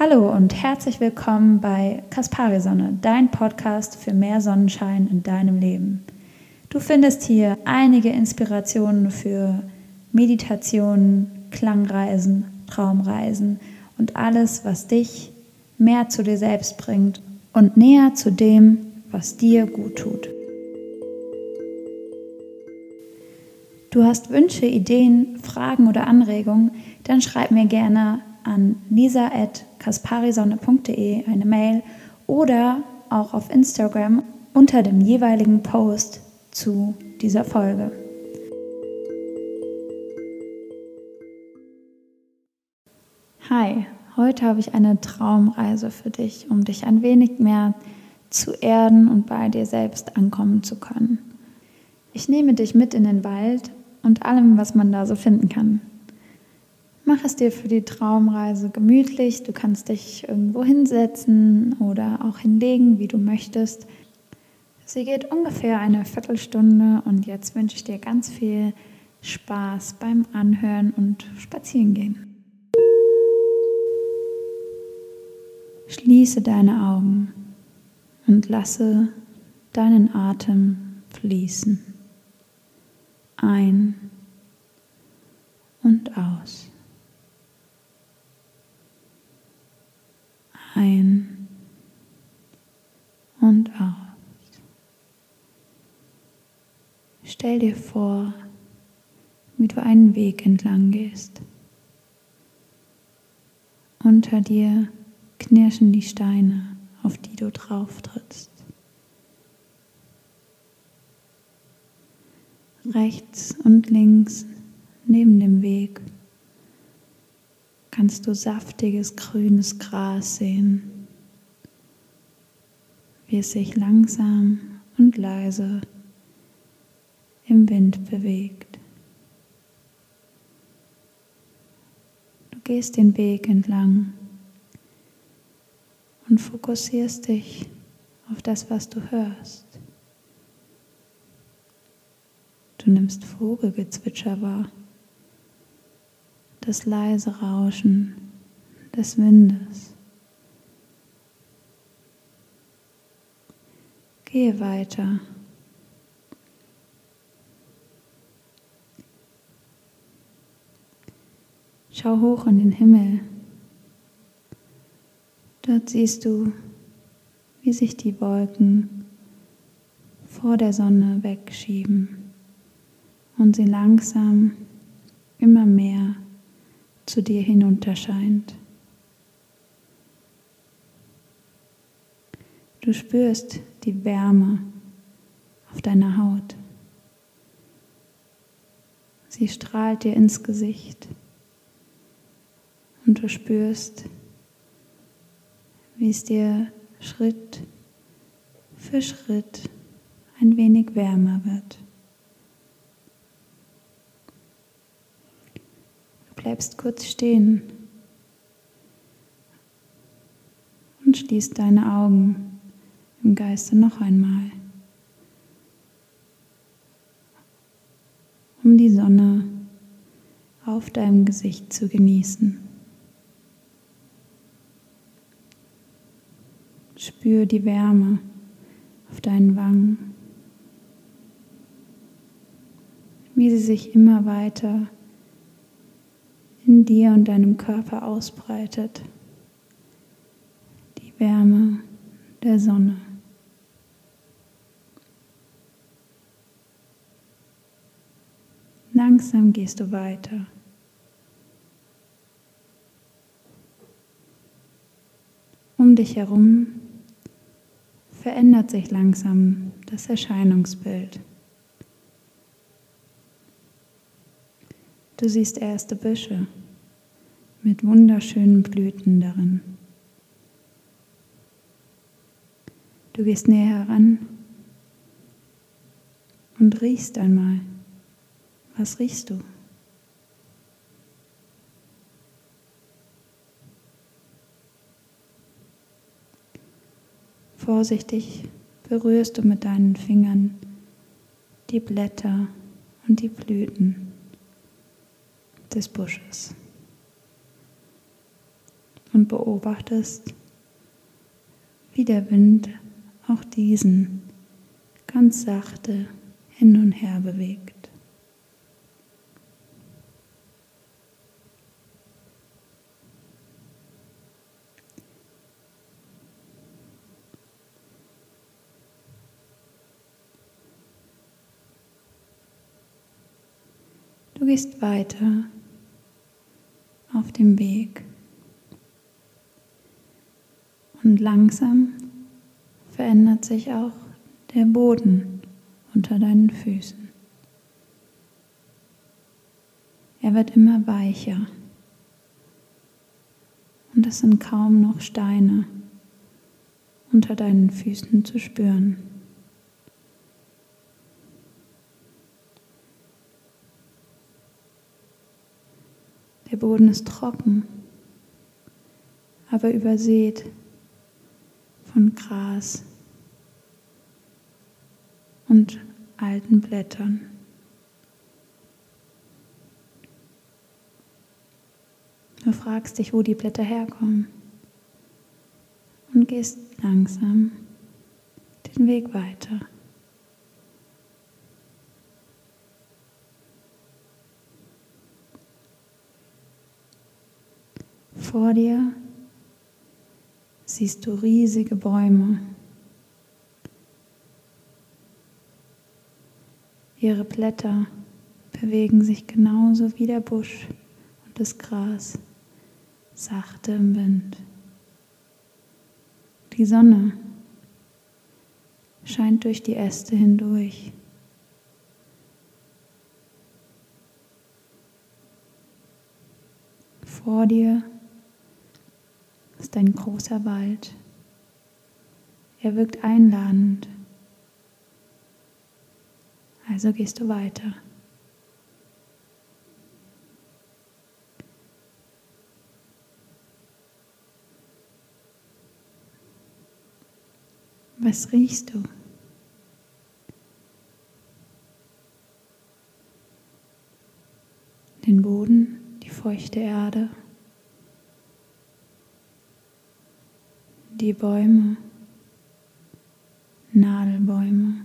Hallo und herzlich willkommen bei Kaspari Sonne, dein Podcast für mehr Sonnenschein in deinem Leben. Du findest hier einige Inspirationen für Meditationen, Klangreisen, Traumreisen und alles, was dich mehr zu dir selbst bringt und näher zu dem, was dir gut tut. Du hast Wünsche, Ideen, Fragen oder Anregungen, dann schreib mir gerne an lisa.kasparisonne.de eine Mail oder auch auf Instagram unter dem jeweiligen Post zu dieser Folge. Hi, heute habe ich eine Traumreise für dich, um dich ein wenig mehr zu erden und bei dir selbst ankommen zu können. Ich nehme dich mit in den Wald und allem, was man da so finden kann. Mach es dir für die Traumreise gemütlich. Du kannst dich irgendwo hinsetzen oder auch hinlegen, wie du möchtest. Sie geht ungefähr eine Viertelstunde und jetzt wünsche ich dir ganz viel Spaß beim Anhören und Spazierengehen. Schließe deine Augen und lasse deinen Atem fließen. Ein und aus. Ein und aus. Stell dir vor, wie du einen Weg entlang gehst. Unter dir knirschen die Steine, auf die du drauf trittst. Rechts und links neben dem Weg kannst du saftiges grünes Gras sehen, wie es sich langsam und leise im Wind bewegt. Du gehst den Weg entlang und fokussierst dich auf das, was du hörst. Du nimmst Vogelgezwitscher wahr das leise Rauschen des Windes. Gehe weiter. Schau hoch in den Himmel. Dort siehst du, wie sich die Wolken vor der Sonne wegschieben und sie langsam immer mehr zu dir hinunterscheint. Du spürst die Wärme auf deiner Haut. Sie strahlt dir ins Gesicht und du spürst, wie es dir Schritt für Schritt ein wenig wärmer wird. Bleibst kurz stehen und schließt deine Augen im Geiste noch einmal, um die Sonne auf deinem Gesicht zu genießen. Spür die Wärme auf deinen Wangen, wie sie sich immer weiter in dir und deinem Körper ausbreitet. Die Wärme der Sonne. Langsam gehst du weiter. Um dich herum verändert sich langsam das Erscheinungsbild. Du siehst erste Büsche mit wunderschönen Blüten darin. Du gehst näher heran und riechst einmal. Was riechst du? Vorsichtig berührst du mit deinen Fingern die Blätter und die Blüten des Busches. und beobachtest, wie der Wind auch diesen ganz sachte hin und her bewegt. Du gehst weiter auf dem Weg und langsam verändert sich auch der Boden unter deinen Füßen. Er wird immer weicher und es sind kaum noch Steine unter deinen Füßen zu spüren. Der Boden ist trocken, aber übersät von Gras und alten Blättern. Du fragst dich, wo die Blätter herkommen und gehst langsam den Weg weiter. Vor dir siehst du riesige Bäume. Ihre Blätter bewegen sich genauso wie der Busch und das Gras, sachte im Wind. Die Sonne scheint durch die Äste hindurch. Vor dir ist ein großer Wald. Er wirkt einladend. Also gehst du weiter. Was riechst du? Den Boden, die feuchte Erde. Die Bäume, Nadelbäume.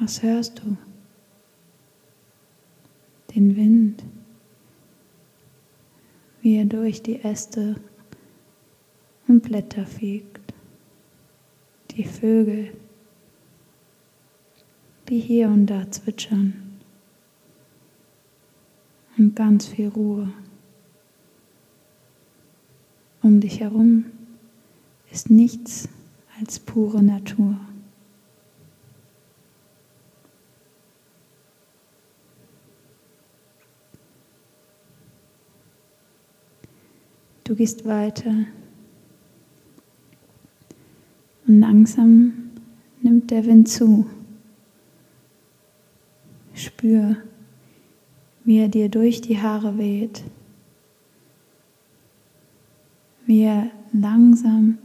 Was hörst du? Den Wind, wie er durch die Äste und Blätter fegt, die Vögel, die hier und da zwitschern und ganz viel Ruhe. Um dich herum ist nichts als pure Natur. Du gehst weiter und langsam nimmt der Wind zu. Spür, wie er dir durch die Haare weht, wie er langsam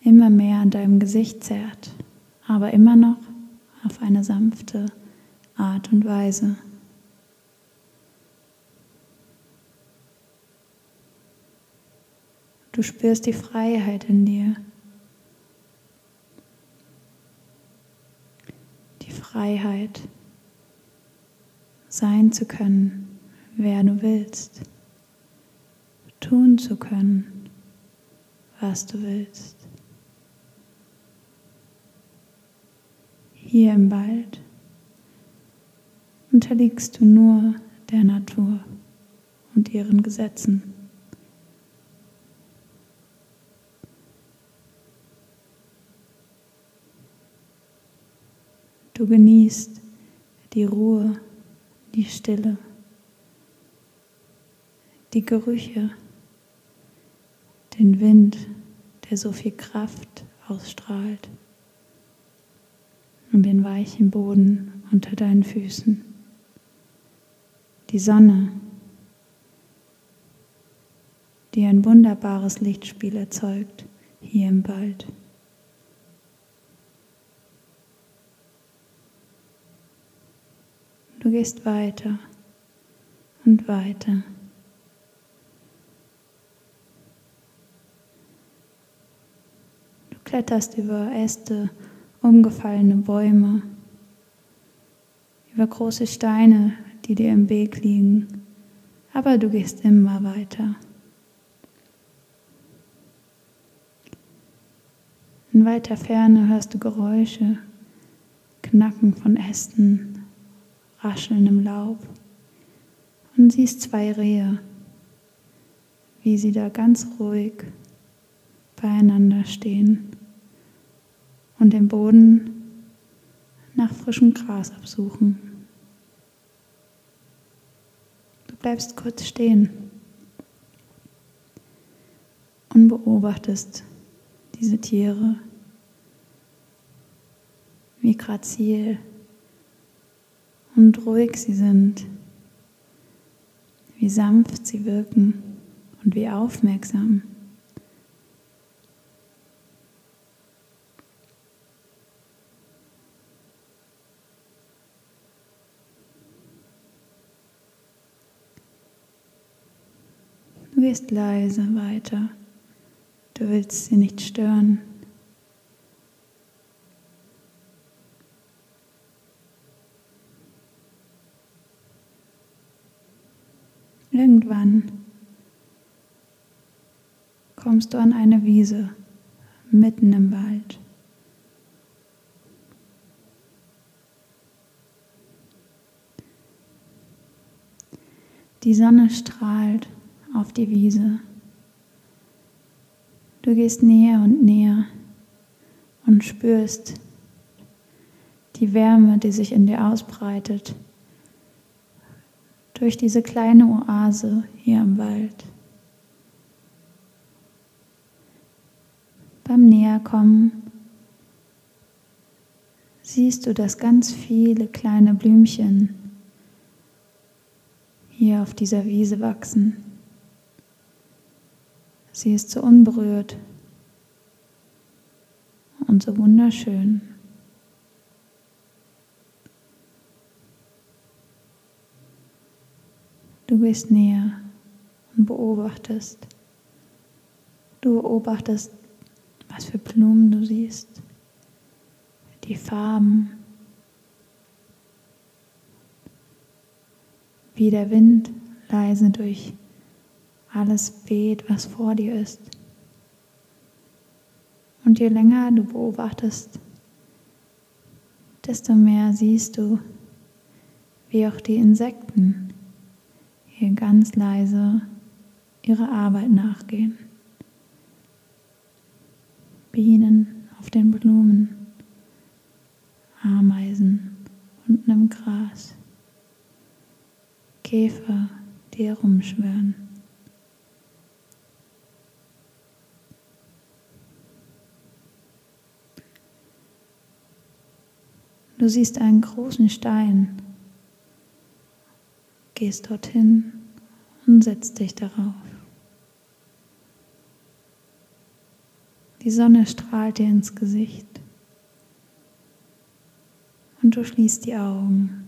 immer mehr an deinem Gesicht zerrt, aber immer noch auf eine sanfte Art und Weise. Du spürst die Freiheit in dir. Die Freiheit sein zu können, wer du willst, tun zu können, was du willst. Hier im Wald unterliegst du nur der Natur und ihren Gesetzen. Du genießt die Ruhe die Stille, die Gerüche, den Wind, der so viel Kraft ausstrahlt und den weichen Boden unter deinen Füßen, die Sonne, die ein wunderbares Lichtspiel erzeugt hier im Wald. Gehst weiter und weiter. Du kletterst über Äste, umgefallene Bäume, über große Steine, die dir im Weg liegen, aber du gehst immer weiter. In weiter Ferne hörst du Geräusche, Knacken von Ästen, Rascheln im Laub und siehst zwei Rehe, wie sie da ganz ruhig beieinander stehen und den Boden nach frischem Gras absuchen. Du bleibst kurz stehen und beobachtest diese Tiere, wie grazil und ruhig sie sind, wie sanft sie wirken und wie aufmerksam. Du gehst leise weiter. Du willst sie nicht stören. Kommst du an eine Wiese mitten im Wald. Die Sonne strahlt auf die Wiese. Du gehst näher und näher und spürst die Wärme, die sich in dir ausbreitet durch diese kleine Oase hier im Wald. Beim Näherkommen siehst du, dass ganz viele kleine Blümchen hier auf dieser Wiese wachsen. Sie ist so unberührt und so wunderschön. Du gehst näher und beobachtest. Du beobachtest, was für Blumen du siehst, die Farben, wie der Wind leise durch alles weht, was vor dir ist. Und je länger du beobachtest, desto mehr siehst du, wie auch die Insekten hier ganz leise ihrer Arbeit nachgehen. Bienen auf den Blumen, Ameisen unten im Gras, Käfer, die herumschwirren. Du siehst einen großen Stein, gehst dorthin und setzt dich darauf. Die Sonne strahlt dir ins Gesicht und du schließt die Augen.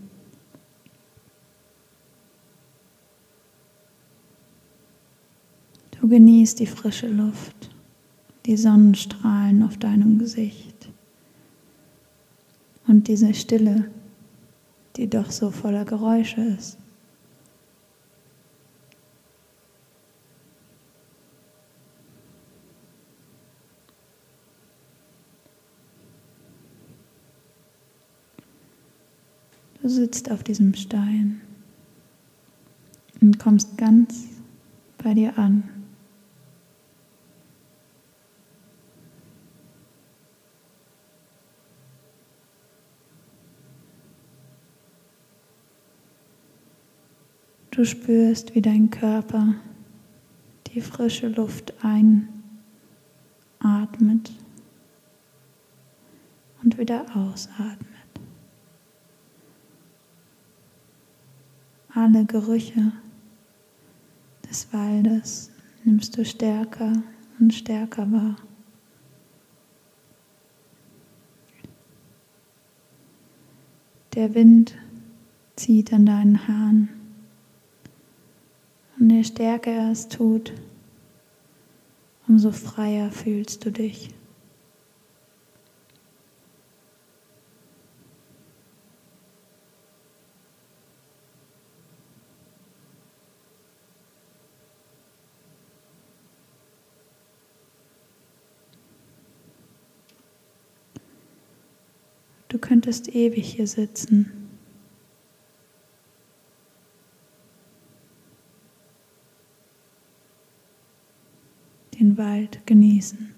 Du genießt die frische Luft, die Sonnenstrahlen auf deinem Gesicht und diese Stille, die doch so voller Geräusche ist. Du sitzt auf diesem Stein und kommst ganz bei dir an. Du spürst, wie dein Körper die frische Luft einatmet und wieder ausatmet. Alle Gerüche des Waldes nimmst du stärker und stärker wahr. Der Wind zieht an deinen Haaren. Und je stärker er es tut, umso freier fühlst du dich. Du könntest ewig hier sitzen. Den Wald genießen.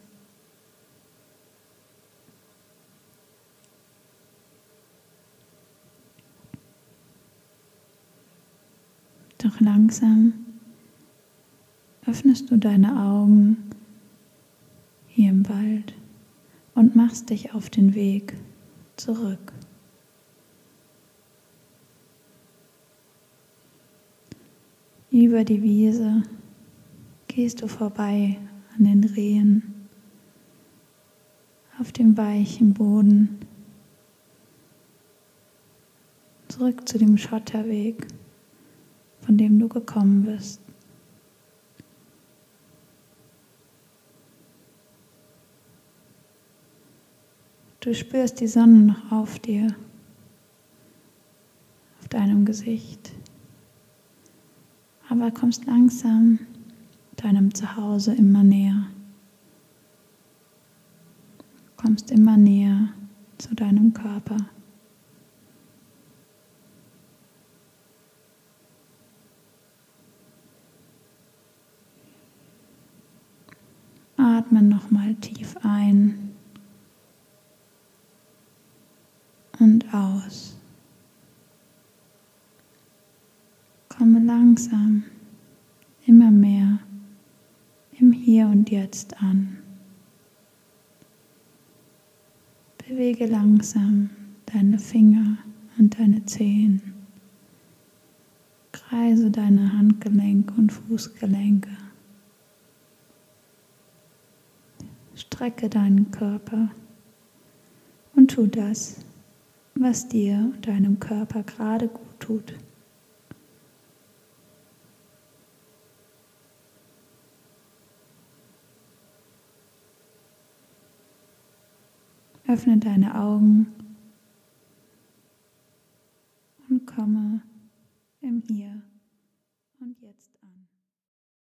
Doch langsam öffnest du deine Augen hier im Wald und machst dich auf den Weg zurück. Über die Wiese gehst du vorbei an den Rehen, auf dem weichen Boden, zurück zu dem Schotterweg, von dem du gekommen bist. Du spürst die Sonne noch auf dir, auf deinem Gesicht, aber kommst langsam deinem Zuhause immer näher. Kommst immer näher zu deinem Körper. Atme nochmal tief ein. und aus. Komme langsam immer mehr im Hier und Jetzt an. Bewege langsam deine Finger und deine Zehen. Kreise deine Handgelenke und Fußgelenke. Strecke deinen Körper und tu das, was dir und deinem Körper gerade gut tut. Öffne deine Augen und komme im Hier und Jetzt an.